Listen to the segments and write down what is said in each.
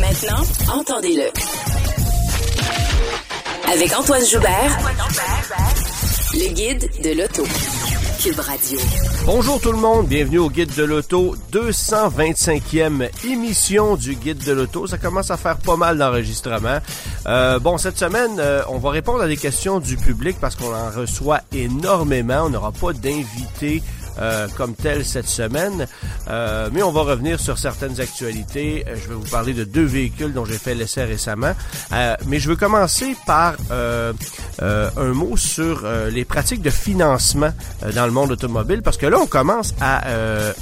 Maintenant, entendez-le. Avec Antoine Joubert, le guide de l'auto. Cube Radio. Bonjour tout le monde, bienvenue au Guide de l'Auto, 225e émission du Guide de l'Auto. Ça commence à faire pas mal d'enregistrements. Euh, bon, cette semaine, euh, on va répondre à des questions du public parce qu'on en reçoit énormément. On n'aura pas d'invités euh, comme tel cette semaine. Euh, mais on va revenir sur certaines actualités. Euh, je vais vous parler de deux véhicules dont j'ai fait l'essai récemment. mais je veux commencer par un mot sur les pratiques de financement dans le monde automobile parce que là, on commence à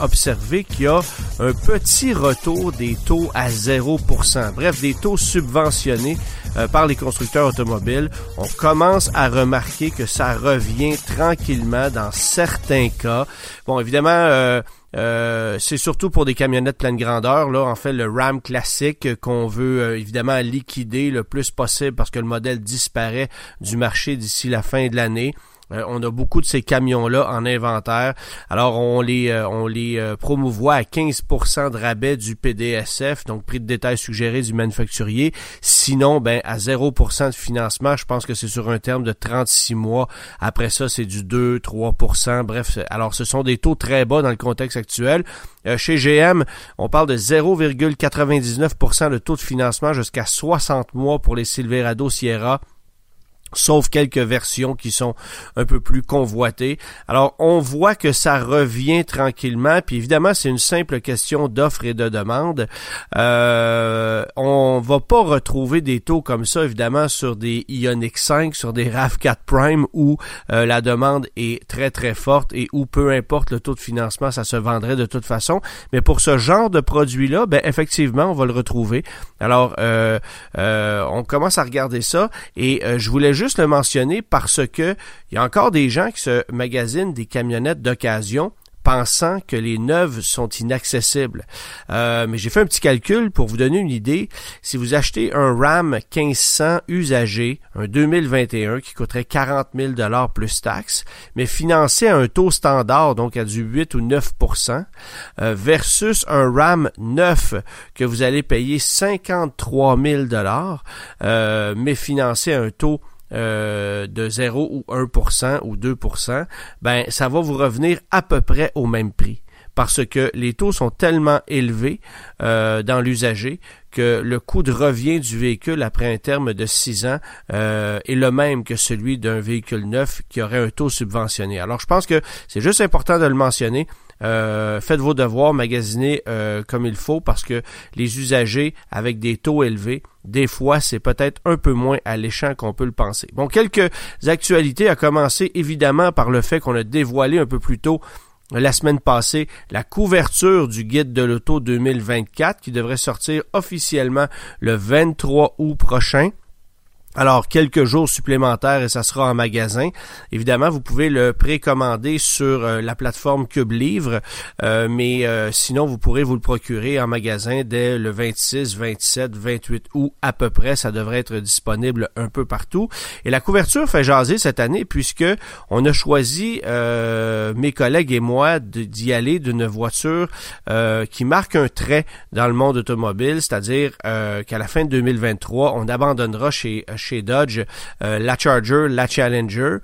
observer qu'il y a un petit retour des taux à 0%. Bref, des taux subventionnés par les constructeurs automobiles. On commence à remarquer que ça revient tranquillement dans certains cas. Bon, évidemment, euh, euh, c'est surtout pour des camionnettes pleine grandeur. Là, en fait, le Ram classique qu'on veut euh, évidemment liquider le plus possible parce que le modèle disparaît du marché d'ici la fin de l'année. Euh, on a beaucoup de ces camions-là en inventaire. Alors, on les, euh, on les euh, promouvoit à 15% de rabais du PDSF, donc prix de détail suggéré du manufacturier. Sinon, ben à 0% de financement, je pense que c'est sur un terme de 36 mois. Après ça, c'est du 2-3%. Bref, alors ce sont des taux très bas dans le contexte actuel. chez GM, on parle de 0,99% de taux de financement jusqu'à 60 mois pour les Silverado Sierra sauf quelques versions qui sont un peu plus convoitées. Alors, on voit que ça revient tranquillement, puis évidemment, c'est une simple question d'offre et de demande. Euh, on va pas retrouver des taux comme ça, évidemment, sur des Ioniq 5, sur des RAV4 Prime, où euh, la demande est très, très forte et où peu importe le taux de financement, ça se vendrait de toute façon. Mais pour ce genre de produit-là, ben, effectivement, on va le retrouver. Alors, euh, euh on commence à regarder ça, et euh, je voulais juste juste le mentionner parce que il y a encore des gens qui se magasinent des camionnettes d'occasion pensant que les neuves sont inaccessibles. Euh, mais j'ai fait un petit calcul pour vous donner une idée. Si vous achetez un RAM 1500 usagé, un 2021 qui coûterait 40 000 dollars plus taxes, mais financé à un taux standard, donc à du 8 ou 9% euh, versus un RAM 9 que vous allez payer 53 000 dollars, euh, mais financé à un taux euh, de 0 ou 1% ou 2%, ben ça va vous revenir à peu près au même prix parce que les taux sont tellement élevés euh, dans l'usager que le coût de revient du véhicule après un terme de 6 ans euh, est le même que celui d'un véhicule neuf qui aurait un taux subventionné. Alors je pense que c'est juste important de le mentionner. Euh, faites vos devoirs, magasinez euh, comme il faut parce que les usagers avec des taux élevés, des fois, c'est peut-être un peu moins alléchant qu'on peut le penser. Bon, quelques actualités à commencer évidemment par le fait qu'on a dévoilé un peu plus tôt la semaine passée la couverture du guide de l'auto 2024 qui devrait sortir officiellement le 23 août prochain. Alors, quelques jours supplémentaires et ça sera en magasin. Évidemment, vous pouvez le précommander sur euh, la plateforme Cube Livre, euh, mais euh, sinon, vous pourrez vous le procurer en magasin dès le 26, 27, 28 août à peu près. Ça devrait être disponible un peu partout. Et la couverture fait jaser cette année puisque on a choisi, mes collègues et moi, d'y aller d'une voiture qui marque un trait dans le monde automobile, c'est-à-dire qu'à la fin de 2023, on abandonnera chez chez Dodge, euh, la Charger, la Challenger,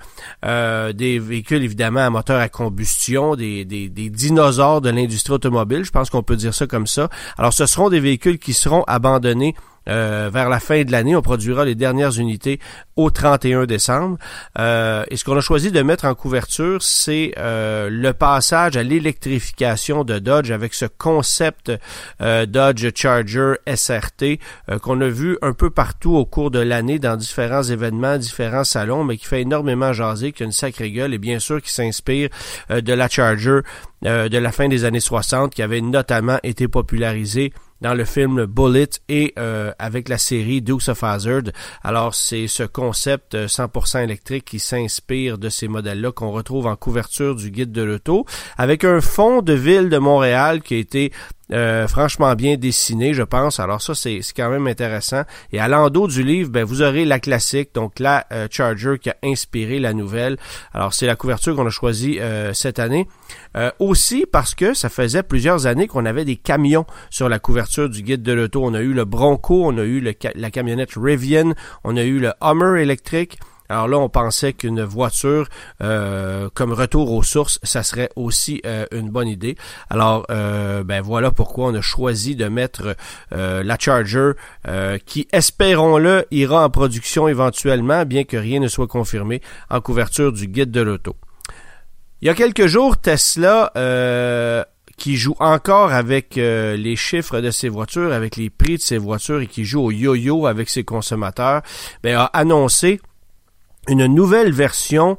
euh, des véhicules évidemment à moteur à combustion, des, des dinosaures de l'industrie automobile, je pense qu'on peut dire ça comme ça. Alors ce seront des véhicules qui seront abandonnés euh, vers la fin de l'année, on produira les dernières unités au 31 décembre. Euh, et ce qu'on a choisi de mettre en couverture, c'est euh, le passage à l'électrification de Dodge avec ce concept Dodge Charger SRT qu'on a vu un peu partout au cours de l'année dans différents événements, différents salons, mais qui fait énormément jaser, qui a une sacrée gueule et bien sûr qui s'inspire de la Charger de la fin des années 60 qui avait notamment été popularisée dans le film Bullet et avec la série Dukes of Hazzard. Alors c'est ce concept 100% électrique qui s'inspire de ces modèles-là qu'on retrouve en couverture du guide de l'auto, avec un fond de ville de Montréal qui a été euh, franchement bien dessiné, je pense. Alors ça, c'est quand même intéressant. Et à l'endos du livre, ben, vous aurez la classique, donc la euh, Charger qui a inspiré la nouvelle. Alors c'est la couverture qu'on a choisie euh, cette année. aussi parce que ça faisait plusieurs années qu'on avait des camions sur la couverture du guide de l'auto. On a eu le Bronco, on a eu la camionnette Rivian, on a eu le Hummer électrique. Alors là, on pensait qu'une voiture euh, comme retour aux sources, ça serait aussi euh, une bonne idée. Alors, euh, ben voilà pourquoi on a choisi de mettre la Charger, qui, espérons-le, ira en production éventuellement, bien que rien ne soit confirmé, en couverture du guide de l'auto. Il y a quelques jours, Tesla qui joue encore avec les chiffres de ses voitures, avec les prix de ses voitures et qui joue au yo-yo avec ses consommateurs, ben, a annoncé une nouvelle version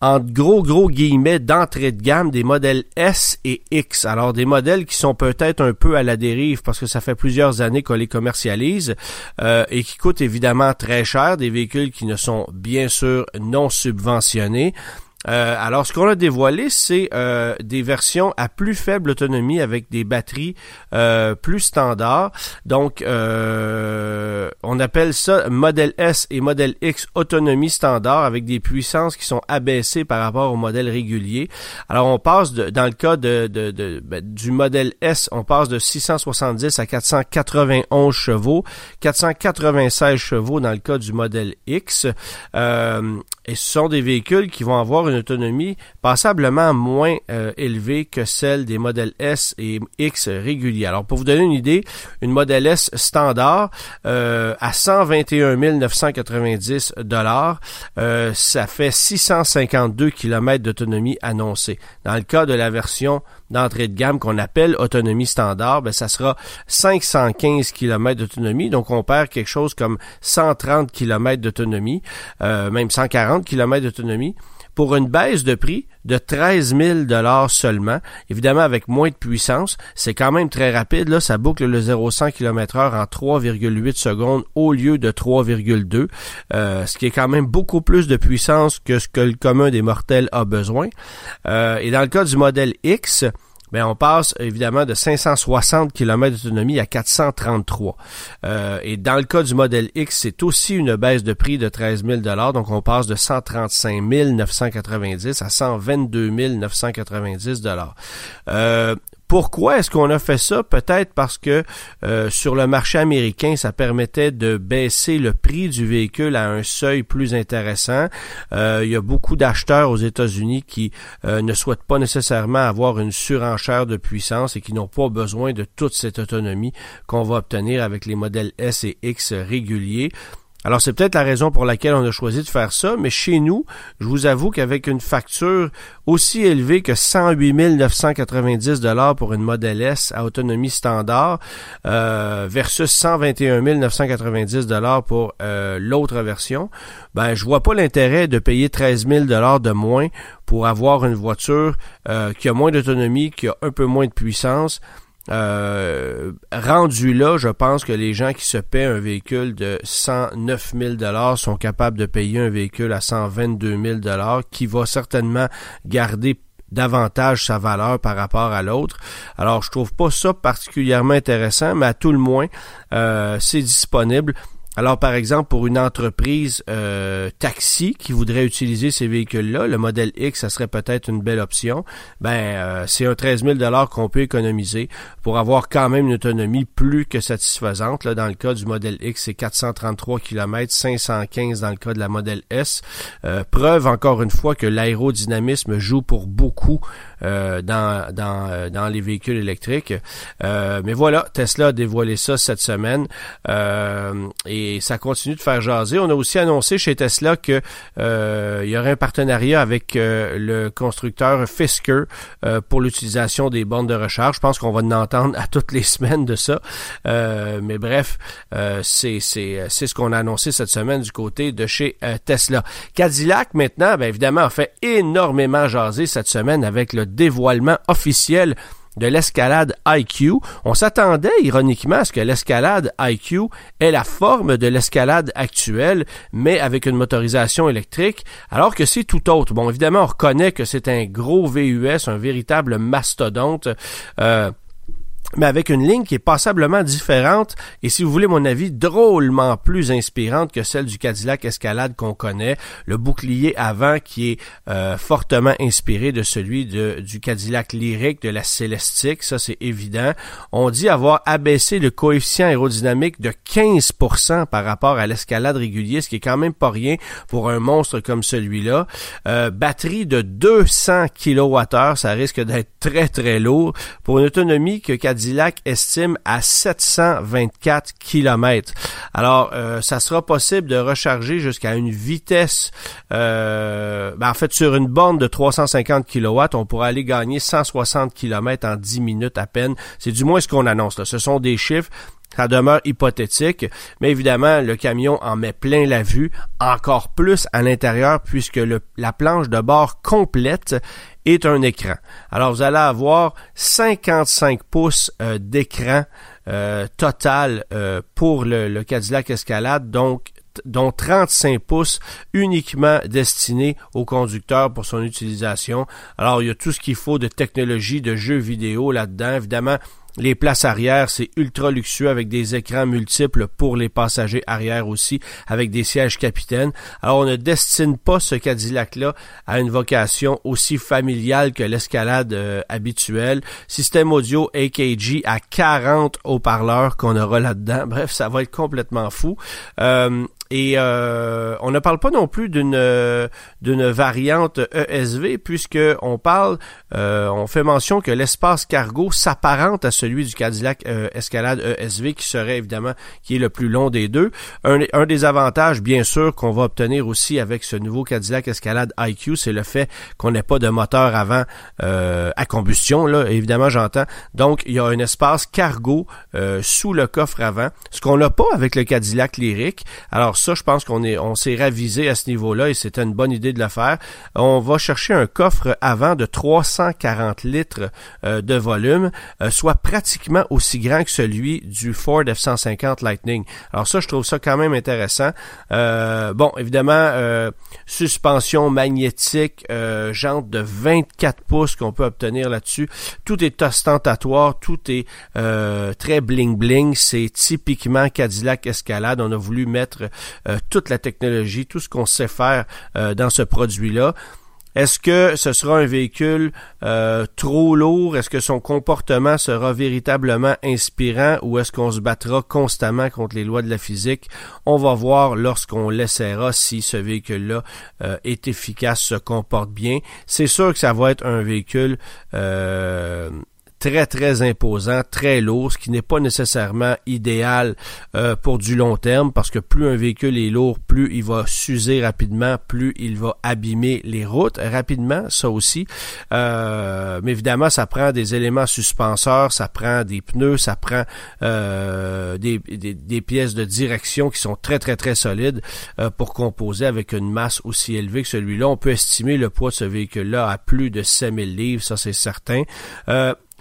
en gros gros guillemets d'entrée de gamme des modèles S et X. Alors des modèles qui sont peut-être un peu à la dérive parce que ça fait plusieurs années qu'on les commercialise euh, et qui coûtent évidemment très cher, des véhicules qui ne sont bien sûr non subventionnés. Euh, alors, ce qu'on a dévoilé, c'est euh, des versions à plus faible autonomie avec des batteries euh, plus standards. Donc, on appelle ça modèle S et modèle X autonomie standard avec des puissances qui sont abaissées par rapport au modèle régulier. Alors, on passe de, dans le cas de, de, ben, du modèle S, on passe de 670 à 491 chevaux, 496 chevaux dans le cas du modèle X. et ce sont des véhicules qui vont avoir une autonomie passablement moins euh, élevée que celle des modèles S et X réguliers. Alors, pour vous donner une idée, une modèle S standard euh, à 121 990 dollars, euh, ça fait 652 km d'autonomie annoncée. Dans le cas de la version d'entrée de gamme qu'on appelle autonomie standard, ben, ça sera 515 km d'autonomie. Donc, on perd quelque chose comme 130 km d'autonomie, même 140 km d'autonomie pour une baisse de prix de 13 000 dollars seulement. Évidemment, avec moins de puissance, c'est quand même très rapide. Là, ça boucle le 0-100 km heure en 3,8 secondes au lieu de 3,2, euh, ce qui est quand même beaucoup plus de puissance que ce que le commun des mortels a besoin. Euh, et dans le cas du modèle X, ben on passe évidemment de 560 km d'autonomie à 433. Euh, et dans le cas du modèle X, c'est aussi une baisse de prix de 13 000 donc on passe de 135 990 à 122 990 euh, pourquoi est-ce qu'on a fait ça? Peut-être parce que euh, sur le marché américain, ça permettait de baisser le prix du véhicule à un seuil plus intéressant. Euh, il y a beaucoup d'acheteurs aux États-Unis qui euh, ne souhaitent pas nécessairement avoir une surenchère de puissance et qui n'ont pas besoin de toute cette autonomie qu'on va obtenir avec les modèles S et X réguliers. Alors c'est peut-être la raison pour laquelle on a choisi de faire ça, mais chez nous, je vous avoue qu'avec une facture aussi élevée que 108 990 dollars pour une Model S à autonomie standard euh, versus 121 990 dollars pour euh, l'autre version, ben je vois pas l'intérêt de payer 13 000 dollars de moins pour avoir une voiture euh, qui a moins d'autonomie, qui a un peu moins de puissance euh, rendu là, je pense que les gens qui se paient un véhicule de 109 000 dollars sont capables de payer un véhicule à 122 000 dollars, qui va certainement garder davantage sa valeur par rapport à l'autre. Alors, je trouve pas ça particulièrement intéressant, mais à tout le moins, euh, c'est disponible. Alors, par exemple, pour une entreprise euh, taxi qui voudrait utiliser ces véhicules-là, le modèle X, ça serait peut-être une belle option. Ben, euh, c'est un 13 000 qu'on peut économiser pour avoir quand même une autonomie plus que satisfaisante. Là, dans le cas du modèle X, c'est 433 km, 515 dans le cas de la modèle S. Euh, preuve encore une fois que l'aérodynamisme joue pour beaucoup euh, dans, dans, euh, dans les véhicules électriques. Euh, mais voilà, Tesla a dévoilé ça cette semaine et ça continue de faire jaser. On a aussi annoncé chez Tesla que il y aurait un partenariat avec le constructeur Fisker pour l'utilisation des bornes de recharge. Je pense qu'on va en entendre à toutes les semaines de ça. mais bref, c'est ce qu'on a annoncé cette semaine du côté de chez Tesla. Cadillac maintenant, bien évidemment, a fait énormément jaser cette semaine avec le dévoilement officiel de l'escalade IQ. On s'attendait ironiquement à ce que l'escalade IQ ait la forme de l'escalade actuelle, mais avec une motorisation électrique, alors que c'est tout autre. Bon, évidemment, on reconnaît que c'est un gros VUS, un véritable mastodonte. Euh, mais avec une ligne qui est passablement différente et si vous voulez mon avis, drôlement plus inspirante que celle du Cadillac Escalade qu'on connaît. Le bouclier avant qui est euh, fortement inspiré de celui de, du Cadillac Lyric de la Celestique, ça c'est évident. On dit avoir abaissé le coefficient aérodynamique de 15% par rapport à l'escalade régulier, ce qui est quand même pas rien pour un monstre comme celui-là. Euh, batterie de 200 kWh, ça risque d'être très très lourd pour une autonomie que Cadillac Cadillac estime à 724 km. Alors, euh, ça sera possible de recharger jusqu'à une vitesse, euh, ben, en fait, sur une borne de 350 kW, on pourra aller gagner 160 km en 10 minutes à peine. C'est du moins ce qu'on annonce. Ce sont des chiffres ça demeure hypothétique, mais évidemment, le camion en met plein la vue, encore plus à l'intérieur, puisque la planche de bord complète est un écran. Alors, vous allez avoir 55 pouces euh, d'écran euh, total euh, pour le, le Cadillac Escalade, donc dont 35 pouces uniquement destinés au conducteur pour son utilisation. Alors, il y a tout ce qu'il faut de technologie, de jeux vidéo là-dedans. Évidemment, les places arrière, c'est ultra luxueux avec des écrans multiples pour les passagers arrière aussi, avec des sièges capitaines. Alors, on ne destine pas ce Cadillac-là à une vocation aussi familiale que l'escalade euh, habituelle. Système audio AKG à 40 haut-parleurs qu'on aura là-dedans. Bref, ça va être complètement fou. Euh, et euh, on ne parle pas non plus d'une euh, d'une variante ESV puisque on parle, euh, on fait mention que l'espace cargo s'apparente à celui du Cadillac Escalade ESV qui serait évidemment qui est le plus long des deux. Un, des avantages bien sûr qu'on va obtenir aussi avec ce nouveau Cadillac Escalade IQ, c'est le fait qu'on n'ait pas de moteur avant à combustion là, évidemment j'entends. Donc il y a un espace cargo sous le coffre avant, ce qu'on n'a pas avec le Cadillac Lyric. Alors ça, je pense qu'on est, on s'est ravisé à ce niveau-là et c'était une bonne idée de le faire. On va chercher un coffre avant de 340 litres euh, de volume, euh, soit pratiquement aussi grand que celui du Ford F-150 Lightning. Alors ça, je trouve ça quand même intéressant. Euh, bon, évidemment, suspension magnétique, jante de 24 pouces qu'on peut obtenir là-dessus. Tout est ostentatoire, tout est très bling-bling. C'est typiquement Cadillac Escalade. On a voulu mettre euh, toute la technologie, tout ce qu'on sait faire euh, dans ce produit-là. Est-ce que ce sera un véhicule euh, trop lourd? Est-ce que son comportement sera véritablement inspirant ou est-ce qu'on se battra constamment contre les lois de la physique? On va voir lorsqu'on l'essaiera si ce véhicule-là est efficace, se comporte bien. C'est sûr que ça va être un véhicule très très imposant, très lourd, ce qui n'est pas nécessairement idéal euh, pour du long terme parce que plus un véhicule est lourd, plus il va s'user rapidement, plus il va abîmer les routes rapidement, ça aussi. Euh, mais évidemment, ça prend des éléments suspenseurs, ça prend des pneus, ça prend euh, des, des, des, pièces de direction qui sont très très très solides pour composer avec une masse aussi élevée que celui-là. On peut estimer le poids de ce véhicule-là à plus de 7000 livres, ça c'est certain.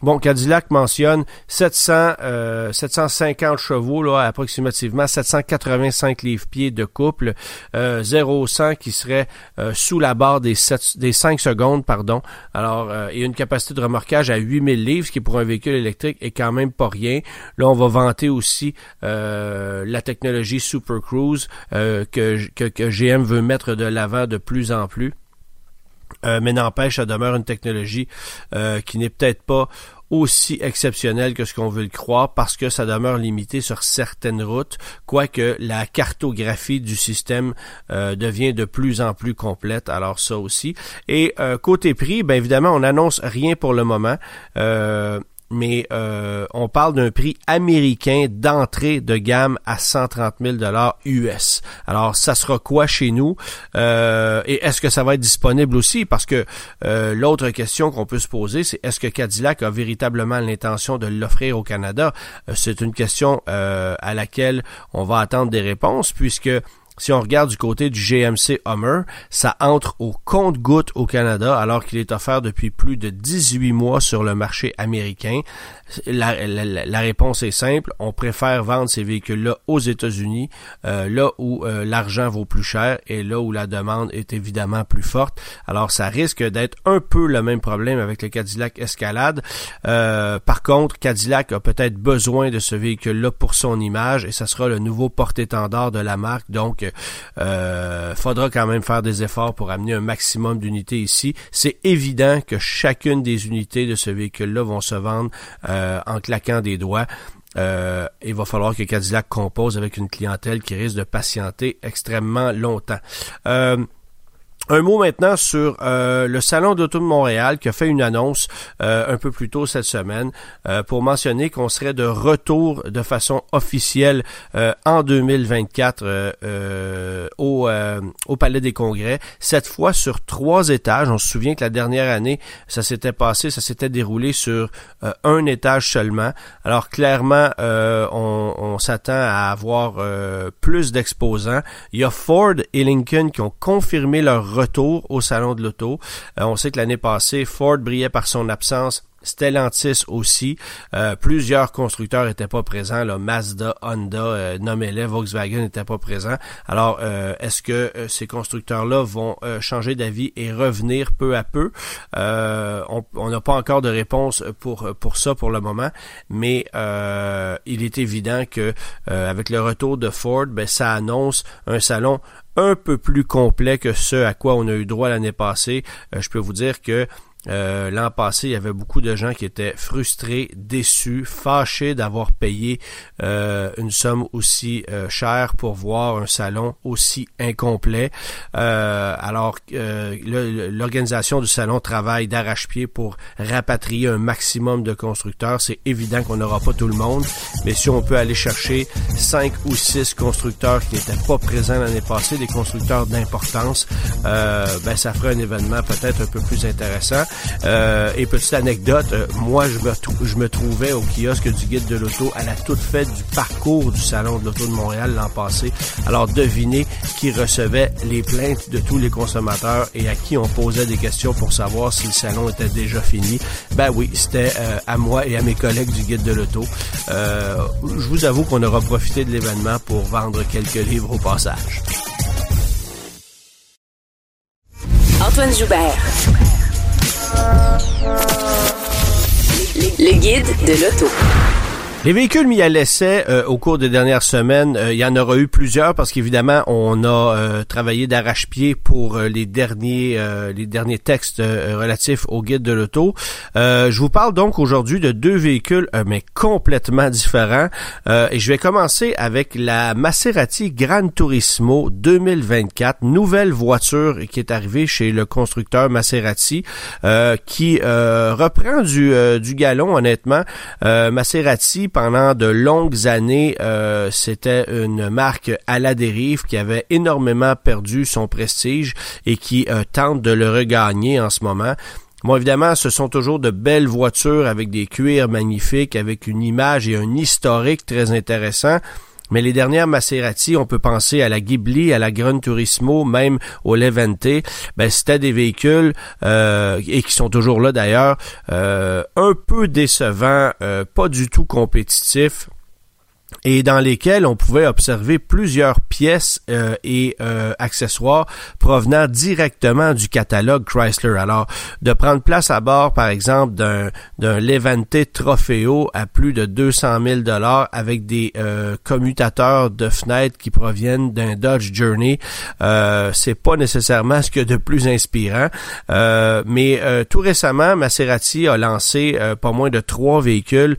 Bon, Cadillac mentionne 700, 750 euh, chevaux, là, approximativement 785 livres-pieds de couple, euh, 0-100 qui serait euh, sous la barre des, 7, des 5 secondes, pardon. Alors, euh, et une capacité de remorquage à 8000 livres, ce qui pour un véhicule électrique est quand même pas rien. Là, on va vanter aussi la technologie Super Cruise que, GM veut mettre de l'avant de plus en plus. Euh, mais n'empêche, ça demeure une technologie euh, qui n'est peut-être pas aussi exceptionnelle que ce qu'on veut le croire parce que ça demeure limité sur certaines routes, quoique la cartographie du système euh, devient de plus en plus complète, alors ça aussi. Et côté prix, bien évidemment, on n'annonce rien pour le moment mais euh, on parle d'un prix américain d'entrée de gamme à 130 000 dollars US. Alors, ça sera quoi chez nous? Euh, Et est-ce que ça va être disponible aussi? Parce que euh, l'autre question qu'on peut se poser, c'est est-ce que Cadillac a véritablement l'intention de l'offrir au Canada? C'est une question à laquelle on va attendre des réponses, puisque si on regarde du côté du GMC Hummer, ça entre au compte-goutte au Canada alors qu'il est offert depuis plus de 18 mois sur le marché américain. La, réponse est simple, on préfère vendre ces véhicules-là aux États-Unis, euh, là où euh, l'argent vaut plus cher et là où la demande est évidemment plus forte. Alors ça risque d'être un peu le même problème avec le Cadillac Escalade. Euh, par contre, Cadillac a peut-être besoin de ce véhicule-là pour son image et ça sera le nouveau porte-étendard de la marque. Donc euh, faudra quand même faire des efforts pour amener un maximum d'unités ici. C'est évident que chacune des unités de ce véhicule-là vont se vendre euh, en claquant des doigts. Euh, il va falloir que Cadillac compose avec une clientèle qui risque de patienter extrêmement longtemps. Un mot maintenant sur euh, le Salon d'auto de Montréal qui a fait une annonce euh, un peu plus tôt cette semaine euh, pour mentionner qu'on serait de retour de façon officielle en 2024 au, au Palais des Congrès, cette fois sur trois étages. On se souvient que la dernière année, ça s'était passé, ça s'était déroulé sur un étage seulement. Alors clairement, on, on s'attend à avoir plus d'exposants. Il y a Ford et Lincoln qui ont confirmé leur retour au salon de l'auto. Euh, on sait que l'année passée, Ford brillait par son absence. Stellantis aussi. Euh, plusieurs constructeurs n'étaient pas présents. Là, Mazda, Honda, euh, nommez-les, Volkswagen n'était pas présent. Alors, euh, est-ce que ces constructeurs-là vont changer d'avis et revenir peu à peu? on n'a pas encore de réponse pour, pour ça pour le moment, mais il est évident que avec le retour de Ford, ben, ça annonce un salon un peu plus complet que ce à quoi on a eu droit l'année passée. Euh, je peux vous dire que euh, l'an passé, il y avait beaucoup de gens qui étaient frustrés, déçus, fâchés d'avoir payé euh, une somme aussi euh, chère pour voir un salon aussi incomplet. alors, l'organisation du salon travaille d'arrache-pied pour rapatrier un maximum de constructeurs. C'est évident qu'on n'aura pas tout le monde, mais si on peut aller chercher cinq ou six constructeurs qui n'étaient pas présents l'année passée, des constructeurs d'importance, ben ça ferait un événement peut-être un peu plus intéressant. Euh, et petite anecdote, euh, moi je me, trouvais au kiosque du guide de l'auto à la toute fête du parcours du Salon de l'auto de Montréal l'an passé. Alors devinez qui recevait les plaintes de tous les consommateurs et à qui on posait des questions pour savoir si le salon était déjà fini. Ben oui, c'était euh, à moi et à mes collègues du guide de l'auto. je vous avoue qu'on aura profité de l'événement pour vendre quelques livres au passage. Antoine Joubert. Le guide de l'auto. Les véhicules mis à l'essai euh, au cours des dernières semaines, euh, il y en aura eu plusieurs parce qu'évidemment on a euh, travaillé d'arrache-pied pour les derniers les derniers textes relatifs au guide de l'auto. je vous parle donc aujourd'hui de deux véhicules mais complètement différents et je vais commencer avec la Maserati Gran Turismo 2024, nouvelle voiture qui est arrivée chez le constructeur Maserati qui reprend du du galon honnêtement. Maserati pendant de longues années, euh, c'était une marque à la dérive qui avait énormément perdu son prestige et qui euh, tente de le regagner en ce moment. Bon, évidemment, ce sont toujours de belles voitures avec des cuirs magnifiques, avec une image et un historique très intéressant. Mais les dernières Maserati, on peut penser à la Ghibli, à la Gran Turismo, même au Levante. Ben, c'était des véhicules euh, et qui sont toujours là d'ailleurs, euh, un peu décevants, euh, pas du tout compétitifs et dans lesquels on pouvait observer plusieurs pièces euh, et euh, accessoires provenant directement du catalogue Chrysler. Alors, de prendre place à bord, par exemple, d'un d'un Levante Trofeo à plus de 200 000 dollars avec des euh, commutateurs de fenêtres qui proviennent d'un Dodge Journey, c'est pas nécessairement ce que de plus inspirant. mais tout récemment, Maserati a lancé pas moins de trois véhicules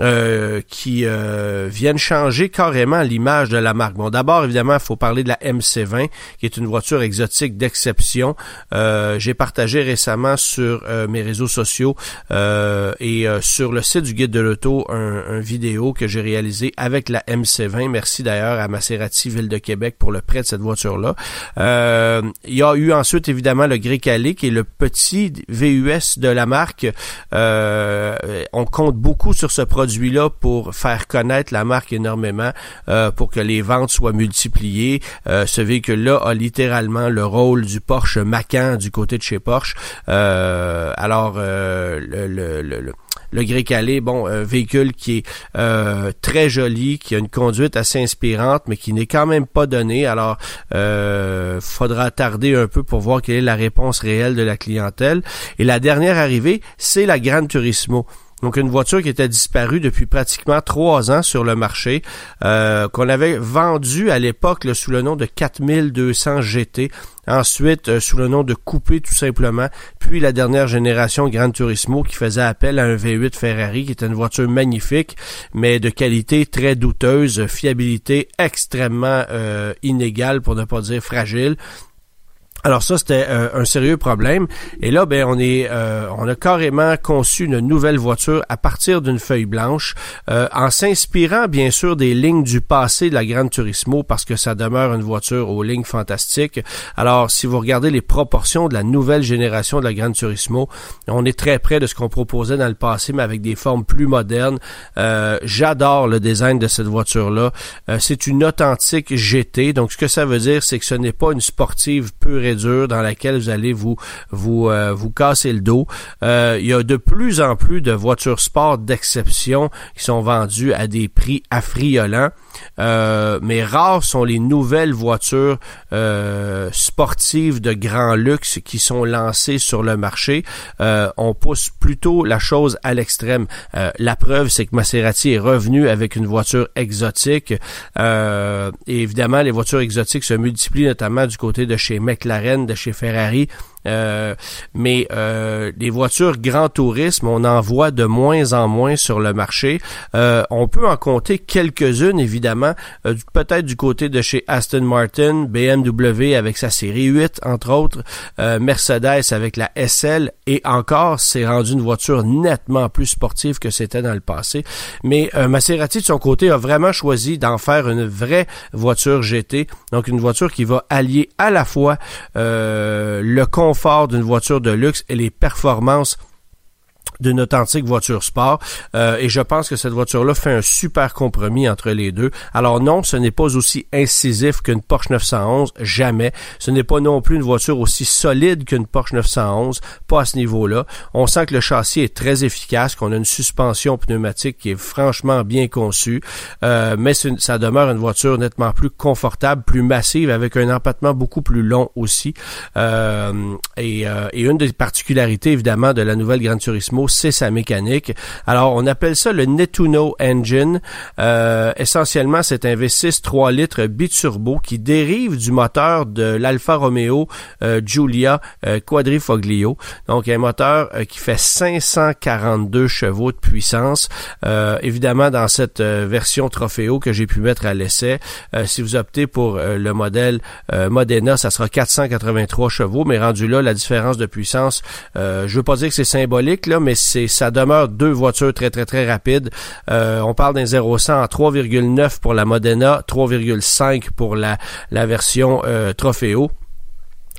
euh, qui euh, viennent changer carrément l'image de la marque. Bon, d'abord, évidemment, il faut parler de la MC20, qui est une voiture exotique d'exception. Euh, j'ai partagé récemment sur mes réseaux sociaux et sur le site du Guide de l'Auto un, un, vidéo que j'ai réalisé avec la MC20. Merci d'ailleurs à Maserati Ville de Québec pour le prêt de cette voiture-là. il y a eu ensuite, évidemment, le Grecale, qui est le petit VUS de la marque. on compte beaucoup sur ce produit produit-là pour faire connaître la marque énormément, euh, pour que les ventes soient multipliées. Euh, ce véhicule-là a littéralement le rôle du Porsche Macan du côté de chez Porsche. alors, le, le, le le Grey Calais, bon, un véhicule qui est euh, très joli, qui a une conduite assez inspirante, mais qui n'est quand même pas donné. Alors, euh, faudra tarder un peu pour voir quelle est la réponse réelle de la clientèle. Et la dernière arrivée, c'est la Gran Turismo. Donc une voiture qui était disparue depuis pratiquement trois ans sur le marché, euh, qu'on avait vendue à l'époque sous le nom de 4200 GT. Ensuite, euh, sous le nom de Coupé tout simplement. Puis la dernière génération Gran Turismo qui faisait appel à un V8 Ferrari qui était une voiture magnifique, mais de qualité très douteuse, fiabilité extrêmement euh, inégale pour ne pas dire fragile. Alors ça, c'était euh, un sérieux problème. Et là, ben, on est, euh, on a carrément conçu une nouvelle voiture à partir d'une feuille blanche, euh, en s'inspirant bien sûr des lignes du passé de la Grande Turismo, parce que ça demeure une voiture aux lignes fantastiques. Alors, si vous regardez les proportions de la nouvelle génération de la Grande Turismo, on est très près de ce qu'on proposait dans le passé, mais avec des formes plus modernes. J'adore le design de cette voiture-là. c'est une authentique GT. Donc, ce que ça veut dire, c'est que ce n'est pas une sportive pure et dans laquelle vous allez vous vous euh, vous casser le dos. Euh, il y a de plus en plus de voitures sport d'exception qui sont vendues à des prix affriolants. Euh, mais rares sont les nouvelles voitures sportives de grand luxe qui sont lancées sur le marché. on pousse plutôt la chose à l'extrême. la preuve, c'est que Maserati est revenu avec une voiture exotique. évidemment, les voitures exotiques se multiplient notamment du côté de chez McLaren de chez Ferrari euh, mais euh, les voitures grand tourisme, on en voit de moins en moins sur le marché. Euh, on peut en compter quelques-unes, évidemment, peut-être du côté de chez Aston Martin, BMW avec sa série 8, entre autres, Mercedes avec la SL, et encore, c'est rendu une voiture nettement plus sportive que c'était dans le passé. Mais Maserati, de son côté, a vraiment choisi d'en faire une vraie voiture GT, donc une voiture qui va allier à la fois le confort confort d'une voiture de luxe et les performances d'une authentique voiture sport. Euh, et je pense que cette voiture-là fait un super compromis entre les deux. Alors non, ce n'est pas aussi incisif qu'une Porsche 911, jamais. Ce n'est pas non plus une voiture aussi solide qu'une Porsche 911, pas à ce niveau-là. On sent que le châssis est très efficace, qu'on a une suspension pneumatique qui est franchement bien conçue, euh, mais ça demeure une voiture nettement plus confortable, plus massive, avec un empattement beaucoup plus long aussi. Euh, et, et une des particularités, évidemment, de la nouvelle Gran Turismo, c'est sa mécanique. Alors, on appelle ça le Netuno Engine. Euh, essentiellement, c'est un V6 3 litres biturbo qui dérive du moteur de l'Alfa Romeo euh, Giulia euh, Quadrifoglio. Donc, un moteur qui fait 542 chevaux de puissance. évidemment, dans cette version Trofeo que j'ai pu mettre à l'essai, si vous optez pour le modèle Modena, ça sera 483 chevaux, mais rendu là, la différence de puissance, je veux pas dire que c'est symbolique, là, mais c'est ça demeure deux voitures très très très rapides. Euh, on parle d'un 0 100 en 3,9 pour la Modena, 3,5 pour la la version euh, Trofeo.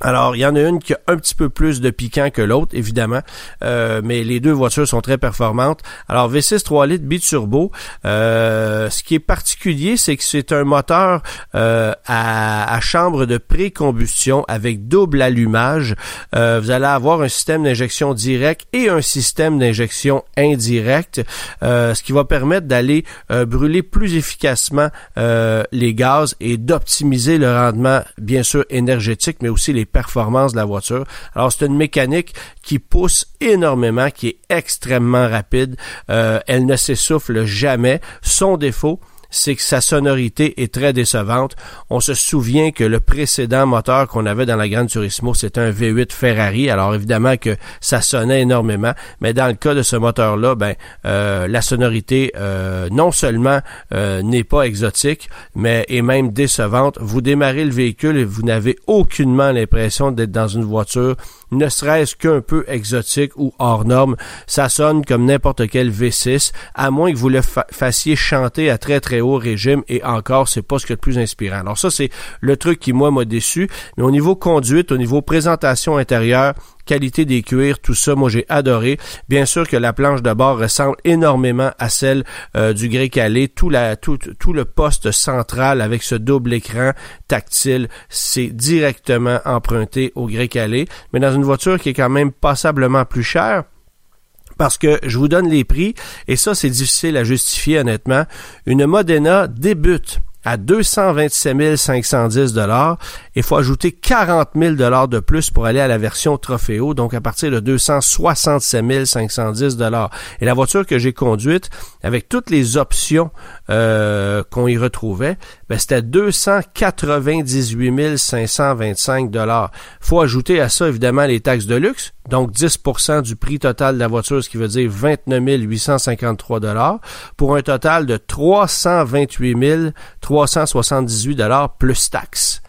Alors, il y en a une qui a un petit peu plus de piquant que l'autre, évidemment, euh, mais les deux voitures sont très performantes. Alors, V6 3 litres biturbo, euh, ce qui est particulier, c'est que c'est un moteur euh, à, chambre de pré-combustion avec double allumage. Euh, vous allez avoir un système d'injection direct et un système d'injection indirect, euh, ce qui va permettre d'aller brûler plus efficacement les gaz et d'optimiser le rendement, bien sûr, énergétique, mais aussi les performances de la voiture. Alors c'est une mécanique qui pousse énormément, qui est extrêmement rapide. Euh, elle ne s'essouffle jamais. Son défaut, c'est que sa sonorité est très décevante. On se souvient que le précédent moteur qu'on avait dans la Grande Turismo, c'était un V8 Ferrari. Alors évidemment que ça sonnait énormément, mais dans le cas de ce moteur-là, ben euh, la sonorité euh, non seulement euh, n'est pas exotique, mais est même décevante. Vous démarrez le véhicule et vous n'avez aucunement l'impression d'être dans une voiture ne serait-ce qu'un peu exotique ou hors norme. Ça sonne comme n'importe quel V6, à moins que vous le fassiez chanter à très très haut régime et encore, c'est pas ce qui est le plus inspirant. Alors ça, c'est le truc qui, moi, m'a déçu. Mais au niveau conduite, au niveau présentation intérieure, qualité des cuirs, tout ça, moi j'ai adoré. Bien sûr que la planche de bord ressemble énormément à celle euh, du Grey Calais. Tout, la, tout, le poste central avec ce double écran tactile, c'est directement emprunté au Grey Calais, mais dans une voiture qui est quand même passablement plus chère parce que je vous donne les prix et ça c'est difficile à justifier honnêtement. Une Modena débute à 227 510 dollars. Il faut ajouter 40 000 dollars de plus pour aller à la version Trofeo, donc à partir de 267 510 dollars. Et la voiture que j'ai conduite, avec toutes les options euh, qu'on y retrouvait, ben, c'était 298 525 dollars. Faut ajouter à ça évidemment les taxes de luxe, donc 10% du prix total de la voiture, ce qui veut dire 29 853 dollars, pour un total de 328 378 dollars plus taxes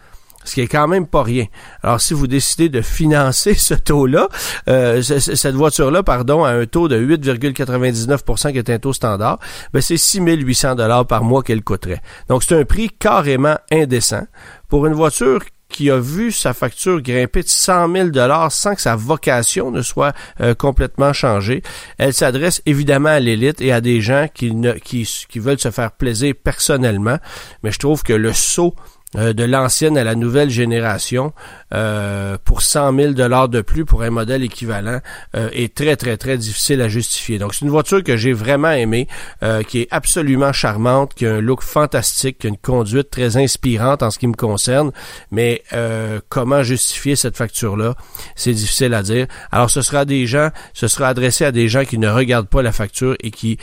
ce qui est quand même pas rien. Alors, si vous décidez de financer ce taux-là, euh, cette voiture-là, pardon, à un taux de 8,99% qui est un taux standard, ben c'est 6 800 dollars par mois qu'elle coûterait. Donc, c'est un prix carrément indécent pour une voiture qui a vu sa facture grimper de 100 000 dollars sans que sa vocation ne soit euh, complètement changée. Elle s'adresse évidemment à l'élite et à des gens qui, qui veulent se faire plaisir personnellement, mais je trouve que le saut euh, de l'ancienne à la nouvelle génération euh, pour 100 000 dollars de plus pour un modèle équivalent euh, est très très très difficile à justifier. Donc c'est une voiture que j'ai vraiment aimée, qui est absolument charmante, qui a un look fantastique, qui a une conduite très inspirante en ce qui me concerne. Mais comment justifier cette facture là C'est difficile à dire. Alors ce sera des gens, ce sera adressé à des gens qui ne regardent pas la facture et qui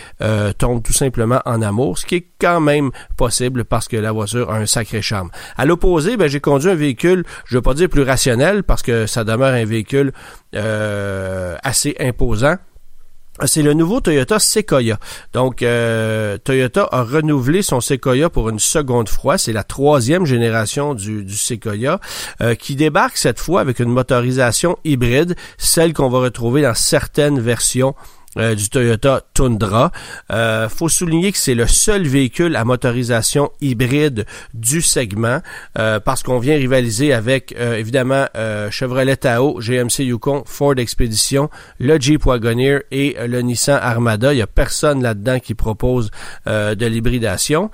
tombent tout simplement en amour, ce qui est quand même possible parce que la voiture a un sacré charme. À l'opposé, ben, j'ai conduit un véhicule, je ne veux pas dire plus rationnel, parce que ça demeure un véhicule euh, assez imposant. C'est le nouveau Toyota Sequoia. Donc, euh, Toyota a renouvelé son Sequoia pour une seconde fois. C'est la troisième génération du, du Sequoia euh, qui débarque cette fois avec une motorisation hybride, celle qu'on va retrouver dans certaines versions euh, du Toyota Tundra. Euh, faut souligner que c'est le seul véhicule à motorisation hybride du segment euh, parce qu'on vient rivaliser avec euh, évidemment Chevrolet Tahoe, GMC Yukon, Ford Expedition, le Jeep Wagoneer et le Nissan Armada. Il y a personne là-dedans qui propose de l'hybridation.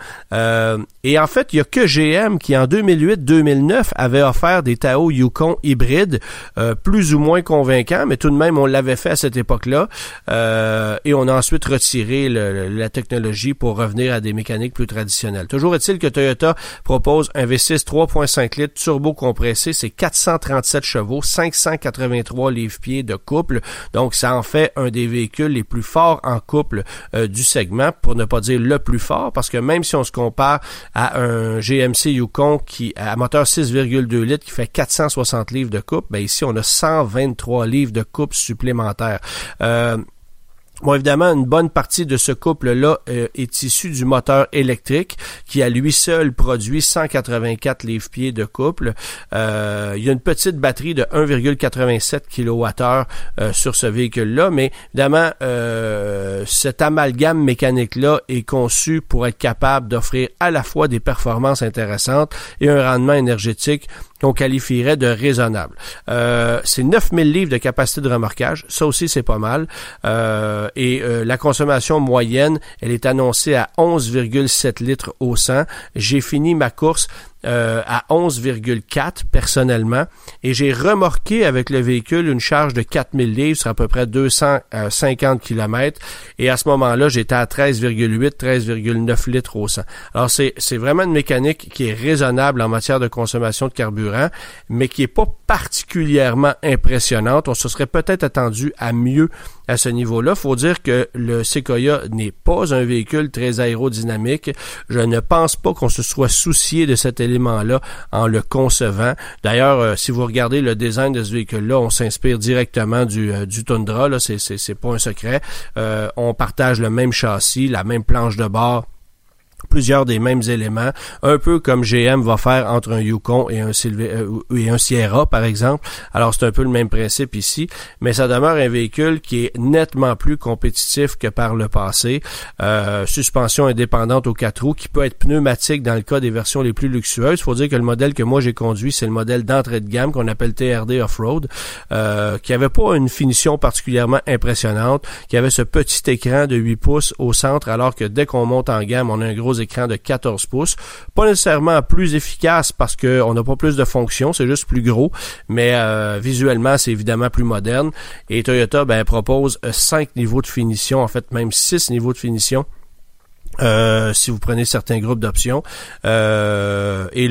Et en fait, il y a que GM qui en 2008-2009 avait offert des Tahoe Yukon hybrides plus ou moins convaincants, mais tout de même on l'avait fait à cette époque-là. Euh, et on a ensuite retiré la technologie pour revenir à des mécaniques plus traditionnelles. Toujours est-il que Toyota propose un V6 3.5 litres turbo compressé, c'est 437 chevaux, 583 livres-pieds de couple, donc ça en fait un des véhicules les plus forts en couple euh, du segment, pour ne pas dire le plus fort, parce que même si on se compare à un GMC Yukon qui à moteur 6,2 litres qui fait 460 livres de couple, ben ici on a 123 livres de couple supplémentaires. Euh, Bon, évidemment, une bonne partie de ce couple-là euh, est issu du moteur électrique qui à lui seul produit 184 livres-pieds de couple. Euh, il y a une petite batterie de 1,87 kWh euh, sur ce véhicule-là, mais évidemment, cet amalgame mécanique-là est conçu pour être capable d'offrir à la fois des performances intéressantes et un rendement énergétique qu'on qualifierait de raisonnable. Euh, c'est 9000 livres de capacité de remorquage, ça aussi c'est pas mal. Euh, et euh, la consommation moyenne, elle est annoncée à 11,7 litres au 100. J'ai fini ma course euh, à 11,4 personnellement et j'ai remorqué avec le véhicule une charge de 4000 livres sur à peu près 250 km et à ce moment-là j'étais à 13,8 13,9 litres au 100. Alors c'est c'est vraiment une mécanique qui est raisonnable en matière de consommation de carburant mais qui est pas particulièrement impressionnante. On se serait peut-être attendu à mieux à ce niveau-là. Faut dire que le Sequoia n'est pas un véhicule très aérodynamique. Je ne pense pas qu'on se soit soucié de cet élément-là en le concevant. D'ailleurs, euh, si vous regardez le design de ce véhicule-là, on s'inspire directement du, euh, du Tundra. C'est, pas un secret. Euh, on partage le même châssis, la même planche de bord plusieurs des mêmes éléments, un peu comme GM va faire entre un Yukon et un, euh, et un Sierra, par exemple. Alors, c'est un peu le même principe ici, mais ça demeure un véhicule qui est nettement plus compétitif que par le passé. Euh, suspension indépendante aux quatre roues, qui peut être pneumatique dans le cas des versions les plus luxueuses. Faut dire que le modèle que moi j'ai conduit, c'est le modèle d'entrée de gamme qu'on appelle TRD Off-Road, euh, qui avait pas une finition particulièrement impressionnante, qui avait ce petit écran de 8 pouces au centre, alors que dès qu'on monte en gamme, on a un gros écran de 14 pouces. Pas nécessairement plus efficace parce qu'on n'a pas plus de fonctions, c'est juste plus gros, mais euh, visuellement, c'est évidemment plus moderne. Et Toyota ben, propose 5 euh, niveaux de finition, en fait même 6 niveaux de finition euh, si vous prenez certains groupes d'options. Euh, et,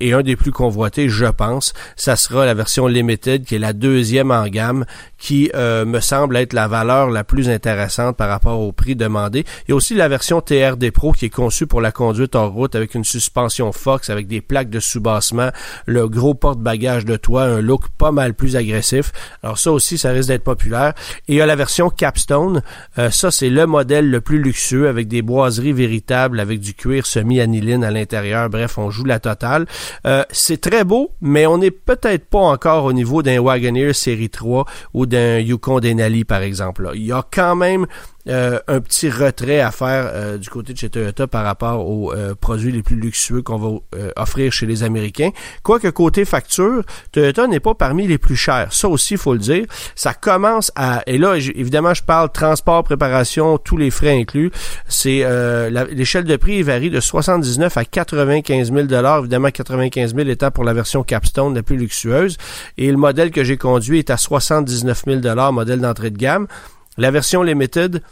et, un des plus convoités, je pense, ça sera la version Limited, qui est la deuxième en gamme, qui euh, me semble être la valeur la plus intéressante par rapport au prix demandé. Il y a aussi la version TRD Pro qui est conçue pour la conduite en route avec une suspension Fox, avec des plaques de soubassement, le gros porte-bagages de toit, un look pas mal plus agressif. Alors ça aussi, ça risque d'être populaire. Et il y a la version Capstone. ça, c'est le modèle le plus luxueux avec des bois véritable avec du cuir semi-aniline à l'intérieur. Bref, on joue la totale. Euh, c'est très beau, mais on n'est peut-être pas encore au niveau d'un Wagoneer série 3 ou d'un Yukon Denali, par exemple. Il y a quand même euh, un petit retrait à faire euh, du côté de chez Toyota par rapport aux euh, produits les plus luxueux qu'on va offrir chez les Américains. Quoique côté facture, Toyota n'est pas parmi les plus chers. Ça aussi, faut le dire. Ça commence à... Et là, évidemment, je parle transport, préparation, tous les frais inclus. C'est L'échelle de prix varie de 79 à 95 000 Évidemment, 95 000 étant pour la version Capstone la plus luxueuse. Et le modèle que j'ai conduit est à 79 000 modèle d'entrée de gamme. La version Limited,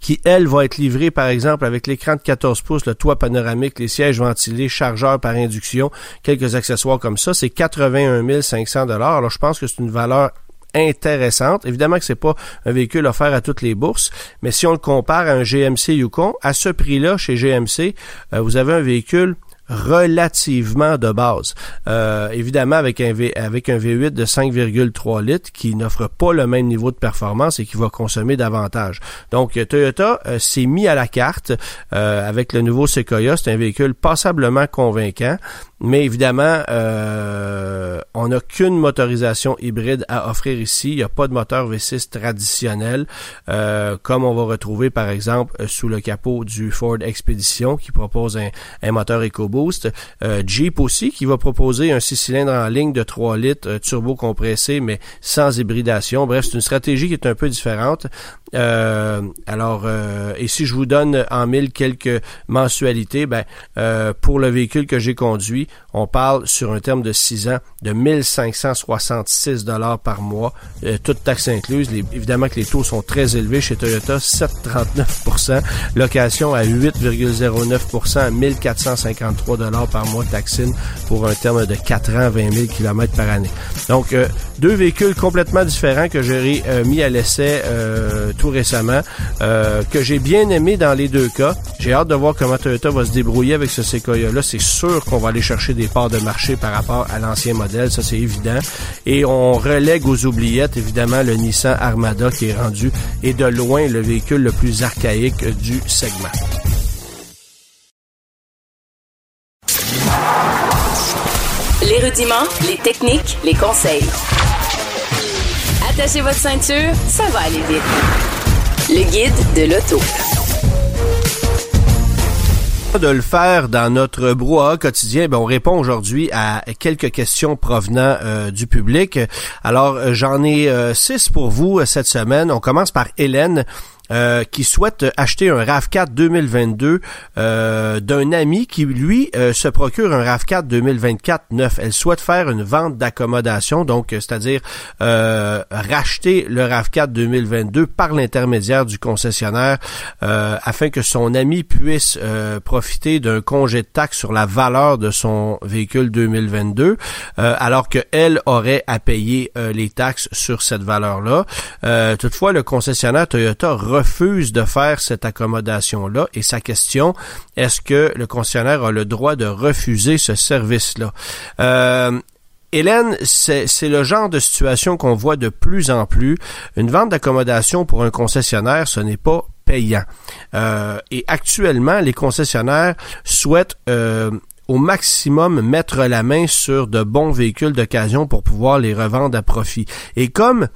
qui, elle, va être livrée, par exemple, avec l'écran de 14 pouces, le toit panoramique, les sièges ventilés, chargeur par induction, quelques accessoires comme ça, c'est 81 500 Alors, je pense que c'est une valeur intéressante. Évidemment que c'est pas un véhicule offert à toutes les bourses, mais si on le compare à un GMC Yukon, à ce prix-là, chez GMC, euh, vous avez un véhicule relativement de base. Euh, évidemment, avec un, v, avec un V8 de 5,3 litres qui n'offre pas le même niveau de performance et qui va consommer davantage. Donc, Toyota euh, s'est mis à la carte euh, avec le nouveau Sequoia. C'est un véhicule passablement convaincant. Mais évidemment, euh, on n'a qu'une motorisation hybride à offrir ici. Il n'y a pas de moteur V6 traditionnel, euh, comme on va retrouver par exemple sous le capot du Ford Expedition qui propose un, moteur EcoBoost. Euh, Jeep aussi qui va proposer un 6 cylindres en ligne de 3 litres turbo compressé mais sans hybridation. Bref, c'est une stratégie qui est un peu différente. Euh, alors, euh, et si je vous donne en mille quelques mensualités, ben, euh, pour le véhicule que j'ai conduit, on parle sur un terme de 6 ans de 1566 dollars par mois, toutes taxes incluses. évidemment que les taux sont très élevés chez Toyota, 7,39% location à 8,09% 1453 dollars par mois taxine pour un terme de 4 ans, 20 000 km par année. Donc, deux véhicules complètement différents que j'ai mis à l'essai récemment, euh, que j'ai bien aimé dans les deux cas. J'ai hâte de voir comment Toyota va se débrouiller avec ce Sequoia-là. C'est sûr qu'on va aller chercher des parts de marché par rapport à l'ancien modèle, ça c'est évident. Et on relègue aux oubliettes, évidemment, le Nissan Armada qui est rendu et de loin le véhicule le plus archaïque du segment. Les rudiments, les techniques, les conseils. Attachez votre ceinture, ça va aller vite. Le guide de l'auto de le faire dans notre brouhaha quotidien, ben on répond aujourd'hui à quelques questions provenant euh, du public. Alors, euh, j'en ai euh, six pour vous cette semaine. On commence par Hélène euh, qui souhaite acheter un RAV4 2022 euh, d'un ami qui, lui, euh, se procure un RAV4 2024 neuf. Elle souhaite faire une vente d'accommodation, donc c'est-à-dire racheter le RAV4 2022 par l'intermédiaire du concessionnaire afin que son ami puisse profiter d'un congé de taxe sur la valeur de son véhicule 2022, alors qu'elle aurait à payer les taxes sur cette valeur-là. toutefois, le concessionnaire Toyota refuse de faire cette accommodation-là. Et sa question, est-ce que le concessionnaire a le droit de refuser ce service-là? Euh, Hélène, c'est le genre de situation qu'on voit de plus en plus. Une vente d'accommodation pour un concessionnaire, ce n'est pas payant. et actuellement, les concessionnaires souhaitent au maximum mettre la main sur de bons véhicules d'occasion pour pouvoir les revendre à profit. Et comme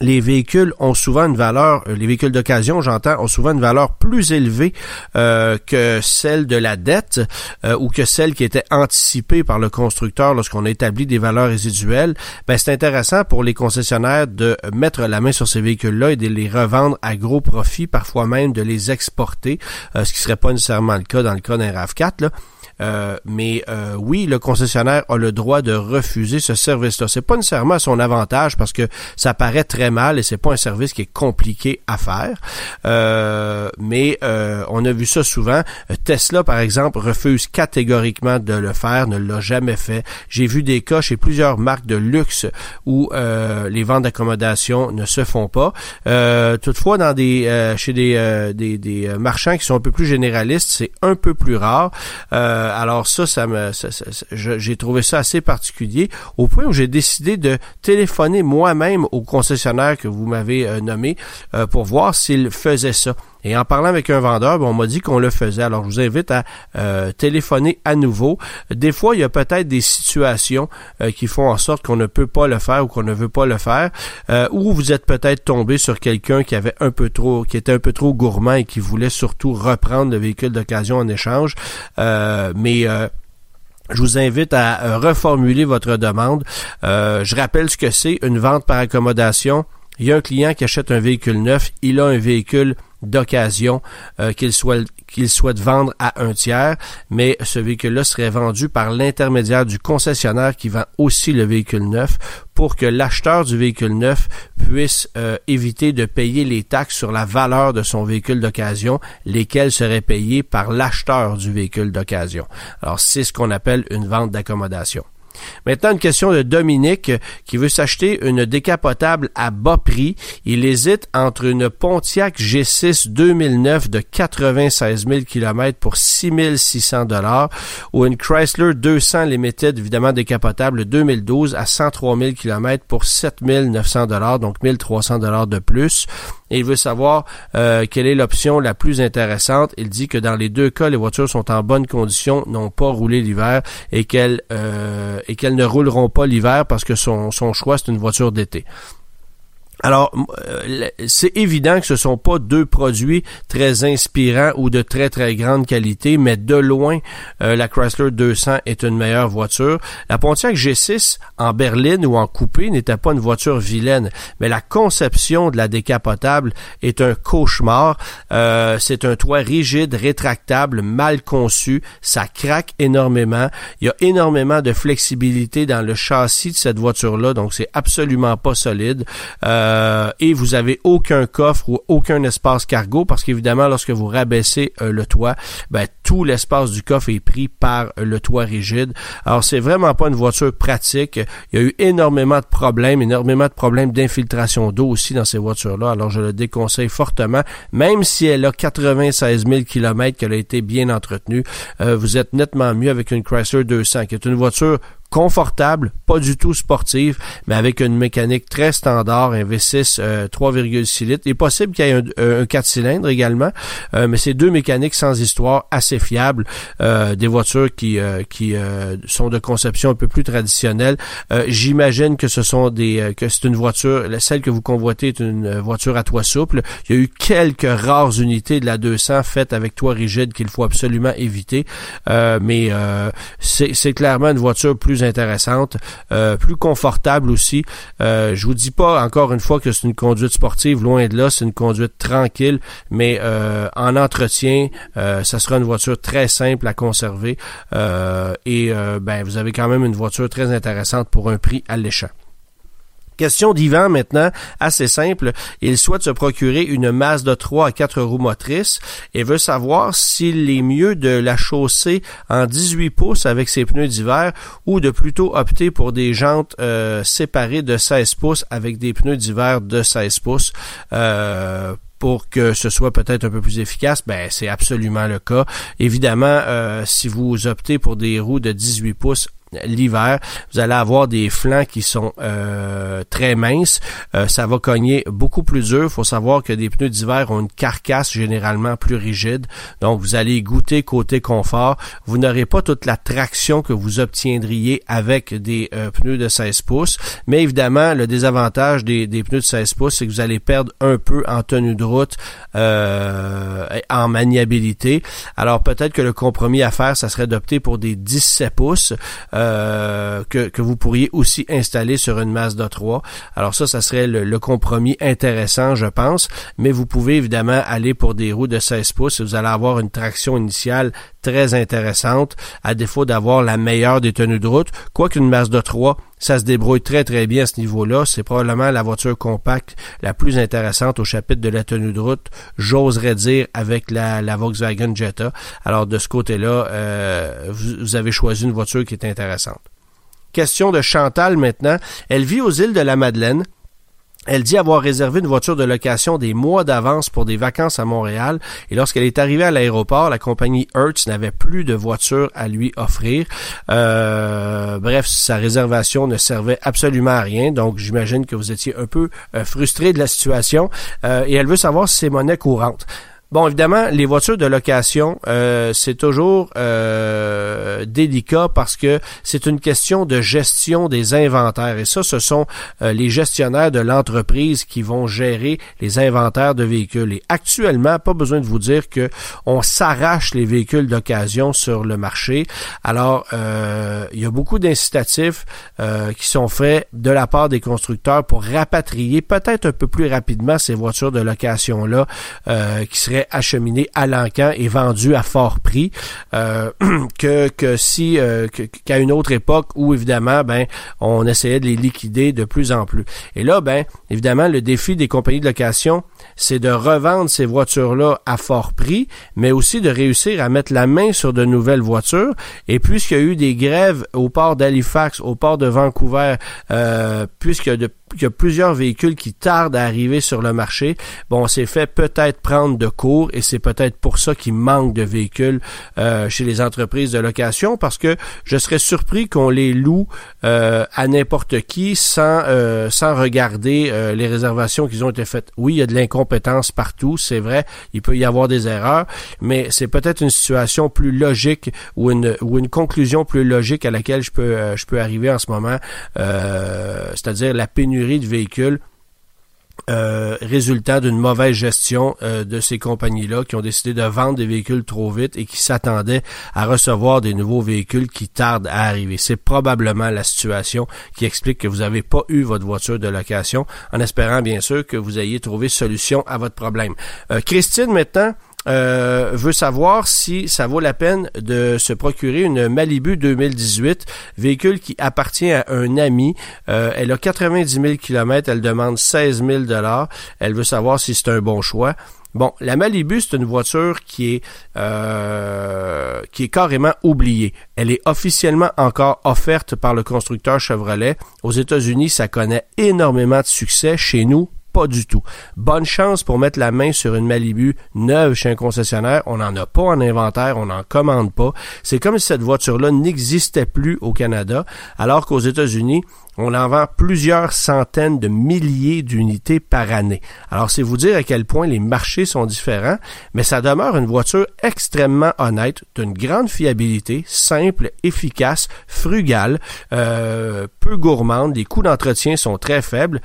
les véhicules ont souvent une valeur, euh, les véhicules d'occasion, j'entends, ont souvent une valeur plus élevée euh, que celle de la dette euh, ou que celle qui était anticipée par le constructeur lorsqu'on a établi des valeurs résiduelles. Ben, c'est intéressant pour les concessionnaires de mettre la main sur ces véhicules-là et de les revendre à gros profit, parfois même de les exporter, ce qui serait pas nécessairement le cas dans le cas d'un RAV4. Là. Euh, mais oui, le concessionnaire a le droit de refuser ce service-là. C'est pas nécessairement à son avantage parce que ça paraît très mal et c'est pas un service qui est compliqué à faire. Euh, mais on a vu ça souvent. Tesla, par exemple, refuse catégoriquement de le faire, ne l'a jamais fait. J'ai vu des cas chez plusieurs marques de luxe où les ventes d'accommodation ne se font pas. toutefois, dans des chez des, des, des, marchands qui sont un peu plus généralistes, c'est un peu plus rare. Euh, alors ça, ça me, j'ai trouvé ça assez particulier au point où j'ai décidé de téléphoner moi-même au concessionnaire que vous m'avez euh, nommé euh, pour voir s'il faisait ça. Et en parlant avec un vendeur, ben, on m'a dit qu'on le faisait. Alors, je vous invite à téléphoner à nouveau. Des fois, il y a peut-être des situations qui font en sorte qu'on ne peut pas le faire ou qu'on ne veut pas le faire, ou vous êtes peut-être tombé sur quelqu'un qui avait un peu trop, qui était un peu trop gourmand et qui voulait surtout reprendre le véhicule d'occasion en échange mais euh, je vous invite à euh, reformuler votre demande. Euh, je rappelle ce que c'est une vente par accommodation. Il y a un client qui achète un véhicule neuf, il a un véhicule d'occasion qu'il soit qu'il souhaite vendre à un tiers, mais ce véhicule-là serait vendu par l'intermédiaire du concessionnaire qui vend aussi le véhicule neuf pour que l'acheteur du véhicule neuf puisse euh, éviter de payer les taxes sur la valeur de son véhicule d'occasion, lesquelles seraient payées par l'acheteur du véhicule d'occasion. Alors c'est ce qu'on appelle une vente d'accommodation. Maintenant, une question de Dominique qui veut s'acheter une décapotable à bas prix. Il hésite entre une Pontiac G6 2009 de 96 000 km pour 6 600 dollars ou une Chrysler 200 Limited, évidemment décapotable 2012 à 103 000 km pour 7 900 dollars, donc 1300 dollars de plus et il veut savoir euh, quelle est l'option la plus intéressante. Il dit que dans les deux cas, les voitures sont en bonne condition, n'ont pas roulé l'hiver et qu'elles euh, et qu'elles ne rouleront pas l'hiver parce que son, son choix, c'est une voiture d'été. Alors, euh, c'est évident que ce sont pas deux produits très inspirants ou de très très grande qualité, mais de loin, euh, la Chrysler 200 est une meilleure voiture. La Pontiac G6 en berline ou en coupé n'était pas une voiture vilaine, mais la conception de la décapotable est un cauchemar. Euh, c'est un toit rigide, rétractable, mal conçu, ça craque énormément. Il y a énormément de flexibilité dans le châssis de cette voiture-là, donc c'est absolument pas solide. Euh, et vous avez aucun coffre ou aucun espace cargo parce qu'évidemment lorsque vous rabaissez euh, le toit, ben, tout l'espace du coffre est pris par euh, le toit rigide. Alors c'est vraiment pas une voiture pratique. Il y a eu énormément de problèmes, énormément de problèmes d'infiltration d'eau aussi dans ces voitures-là. Alors je le déconseille fortement, même si elle a 96 000 km qu'elle a été bien entretenue. vous êtes nettement mieux avec une Chrysler 200 qui est une voiture confortable, pas du tout sportive, mais avec une mécanique très standard, un V6 3,6 litres. Il est possible qu'il y ait un, 4 cylindres également, euh, mais c'est deux mécaniques sans histoire assez fiables, euh, des voitures qui euh, qui sont de conception un peu plus traditionnelle. J'imagine que ce sont des que c'est une voiture, celle que vous convoitez est une voiture à toit souple. Il y a eu quelques rares unités de la 200 faites avec toit rigide qu'il faut absolument éviter, mais c'est clairement une voiture plus intéressante, euh, plus confortable aussi. Euh, je vous dis pas encore une fois que c'est une conduite sportive, loin de là, c'est une conduite tranquille, mais euh, en entretien, euh, ça sera une voiture très simple à conserver et ben vous avez quand même une voiture très intéressante pour un prix alléchant. Question d'Ivan maintenant, assez simple. Il souhaite se procurer une masse de 3 à 4 roues motrices et veut savoir s'il est mieux de la chausser en 18 pouces avec ses pneus d'hiver ou de plutôt opter pour des jantes euh, séparées de 16 pouces avec des pneus d'hiver de 16 pouces. Euh, pour que ce soit peut-être un peu plus efficace, ben c'est absolument le cas. Évidemment, euh, si vous optez pour des roues de 18 pouces, l'hiver. Vous allez avoir des flancs qui sont euh, très minces. Euh, ça va cogner beaucoup plus dur. Il faut savoir que des pneus d'hiver ont une carcasse généralement plus rigide. Donc, vous allez goûter côté confort. Vous n'aurez pas toute la traction que vous obtiendriez avec des euh, pneus de 16 pouces. Mais évidemment, le désavantage des, pneus de 16 pouces, c'est que vous allez perdre un peu en tenue de route, en maniabilité. Alors, peut-être que le compromis à faire, ça serait d'opter pour des 17 pouces. Que, que, vous pourriez aussi installer sur une Mazda 3. Alors ça, ça serait le, compromis intéressant, je pense, mais vous pouvez évidemment aller pour des roues de 16 pouces. Vous allez avoir une traction initiale très intéressante, à défaut d'avoir la meilleure des tenues de route. Quoiqu'une Mazda 3, ça se débrouille très très bien à ce niveau-là. C'est probablement la voiture compacte la plus intéressante au chapitre de la tenue de route, j'oserais dire, avec la, la, Volkswagen Jetta. Alors de ce côté-là, euh, vous avez choisi une voiture qui est intéressante. Question de Chantal maintenant. Elle vit aux îles de la Madeleine. Elle dit avoir réservé une voiture de location des mois d'avance pour des vacances à Montréal et lorsqu'elle est arrivée à l'aéroport, la compagnie Hertz n'avait plus de voiture à lui offrir. Euh, bref, sa réservation ne servait absolument à rien, donc j'imagine que vous étiez un peu euh, frustré de la situation euh, et elle veut savoir si c'est monnaie courante. Bon, évidemment, les voitures de location, euh, c'est toujours euh, délicat parce que c'est une question de gestion des inventaires. Et ça, ce sont euh, les gestionnaires de l'entreprise qui vont gérer les inventaires de véhicules. Et actuellement, pas besoin de vous dire que on s'arrache les véhicules d'occasion sur le marché. Alors, il y a beaucoup d'incitatifs qui sont faits de la part des constructeurs pour rapatrier peut-être un peu plus rapidement ces voitures de location-là qui seraient acheminé à l'encan et vendu à fort prix euh, que, que si euh, qu'à une autre époque où évidemment ben on essayait de les liquider de plus en plus. Et là ben évidemment le défi des compagnies de location c'est de revendre ces voitures-là à fort prix, mais aussi de réussir à mettre la main sur de nouvelles voitures. Et puisqu'il y a eu des grèves au port d'Halifax, au port de Vancouver, euh, puisqu'il y a plusieurs véhicules qui tardent à arriver sur le marché. Bon, on s'est fait peut-être prendre de court et c'est peut-être pour ça qu'il manque de véhicules euh, chez les entreprises de location parce que je serais surpris qu'on les loue euh, à n'importe qui sans euh, sans regarder les réservations qui ont été faites. Oui, il y a de l'incompétence partout, c'est vrai, il peut y avoir des erreurs, mais c'est peut-être une situation plus logique ou une ou une conclusion plus logique à laquelle je peux je peux arriver en ce moment, c'est-à-dire la pénurie de véhicules euh, résultat d'une mauvaise gestion euh, de ces compagnies-là qui ont décidé de vendre des véhicules trop vite et qui s'attendaient à recevoir des nouveaux véhicules qui tardent à arriver. C'est probablement la situation qui explique que vous n'avez pas eu votre voiture de location, en espérant bien sûr que vous ayez trouvé solution à votre problème. Euh, Christine, maintenant, euh, veut savoir si ça vaut la peine de se procurer une Malibu 2018, véhicule qui appartient à un ami. Euh, elle a 90 000 km, elle demande 16 000 dollars. Elle veut savoir si c'est un bon choix. Bon, la Malibu, c'est une voiture qui est euh, qui est carrément oubliée. Elle est officiellement encore offerte par le constructeur Chevrolet. Aux États-Unis, ça connaît énormément de succès. Chez nous, pas du tout. Bonne chance pour mettre la main sur une Malibu neuve chez un concessionnaire. On n'en a pas en inventaire, on n'en commande pas. C'est comme si cette voiture-là n'existait plus au Canada, alors qu'aux États-Unis, on en vend plusieurs centaines de milliers d'unités par année. Alors, c'est vous dire à quel point les marchés sont différents, mais ça demeure une voiture extrêmement honnête, d'une grande fiabilité, simple, efficace, frugale, euh, peu gourmande, les coûts d'entretien sont très faibles.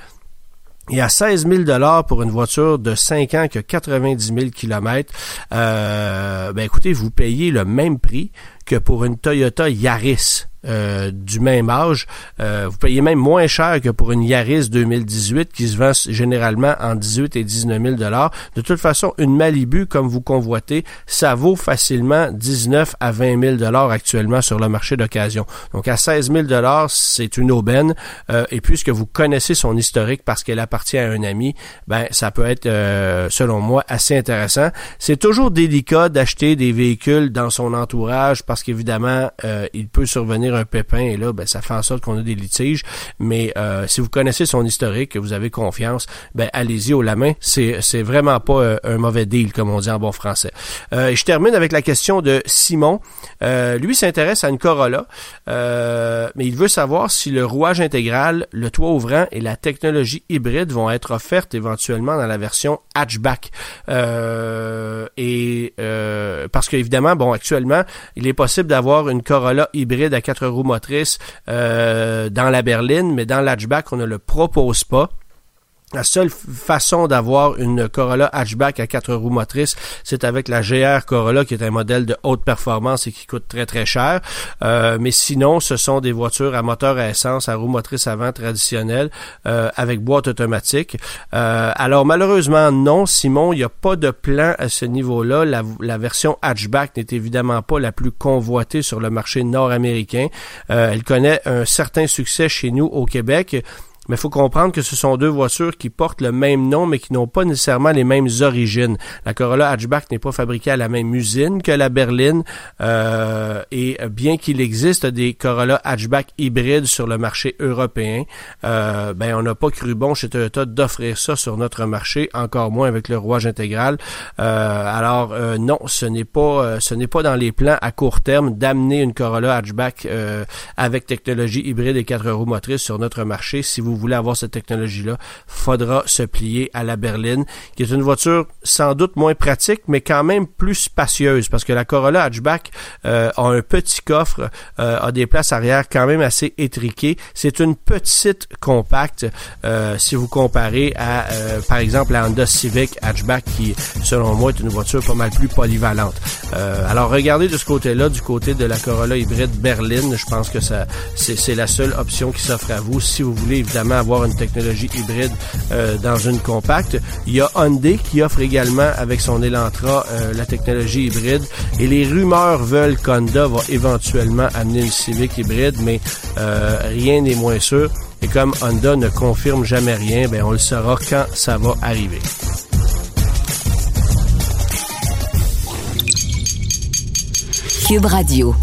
Et à 16 000 dollars pour une voiture de 5 ans qui a 90 000 kilomètres, euh, ben écoutez, vous payez le même prix que pour une Toyota Yaris. Euh, du même âge. Euh, vous payez même moins cher que pour une Yaris 2018 qui se vend généralement en 18 et 19 000 dollars. De toute façon, une Malibu comme vous convoitez, ça vaut facilement 19 à 20 000 dollars actuellement sur le marché d'occasion. Donc à 16 000 dollars, c'est une aubaine. Euh, et puisque vous connaissez son historique parce qu'elle appartient à un ami, ben ça peut être, selon moi, assez intéressant. C'est toujours délicat d'acheter des véhicules dans son entourage parce parce qu'évidemment, euh, il peut survenir un pépin et là, ben, ça fait en sorte qu'on a des litiges. Mais euh, si vous connaissez son historique, que vous avez confiance, ben allez-y au la main. C'est vraiment pas un mauvais deal comme on dit en bon français. je termine avec la question de Simon. lui s'intéresse à une Corolla, mais il veut savoir si le rouage intégral, le toit ouvrant et la technologie hybride vont être offertes éventuellement dans la version hatchback. et parce qu'évidemment, bon, actuellement, il est possible d'avoir une Corolla hybride à quatre roues motrices euh, dans la berline, mais dans l'hatchback, on ne le propose pas. La seule façon d'avoir une Corolla hatchback à quatre roues motrices, c'est avec la GR Corolla qui est un modèle de haute performance et qui coûte très très cher. Euh, mais sinon, ce sont des voitures à moteur à essence, à roues motrices avant traditionnelles, euh, avec boîte automatique. Euh, alors malheureusement non, Simon, il n'y a pas de plan à ce niveau-là. La, la, version hatchback n'est évidemment pas la plus convoitée sur le marché nord-américain. elle connaît un certain succès chez nous au Québec. Mais il faut comprendre que ce sont deux voitures qui portent le même nom, mais qui n'ont pas nécessairement les mêmes origines. La Corolla Hatchback n'est pas fabriquée à la même usine que la berline, euh, et bien qu'il existe des Corolla Hatchback hybrides sur le marché européen, euh, ben on n'a pas cru bon chez Toyota d'offrir ça sur notre marché, encore moins avec le rouage intégral. Euh, alors euh, non, ce n'est pas, euh, ce n'est pas dans les plans à court terme d'amener une Corolla Hatchback avec technologie hybride et quatre roues motrices sur notre marché. Si vous voulez avoir cette technologie-là, faudra se plier à la berline, qui est une voiture sans doute moins pratique, mais quand même plus spacieuse, parce que la Corolla hatchback euh, a un petit coffre, euh, a des places arrière quand même assez étriquées. C'est une petite compacte, euh, si vous comparez à, par exemple, la Honda Civic hatchback, qui, selon moi, est une voiture pas mal plus polyvalente. alors, regardez de ce côté-là, du côté de la Corolla hybride berline, je pense que ça, c'est la seule option qui s'offre à vous, si vous voulez avoir une technologie hybride euh, dans une compacte. Il y a Hyundai qui offre également avec son Elantra euh, la technologie hybride et les rumeurs veulent qu'Honda va éventuellement amener une Civic hybride, mais euh, rien n'est moins sûr. Et comme Honda ne confirme jamais rien, ben on le saura quand ça va arriver. Cube Radio.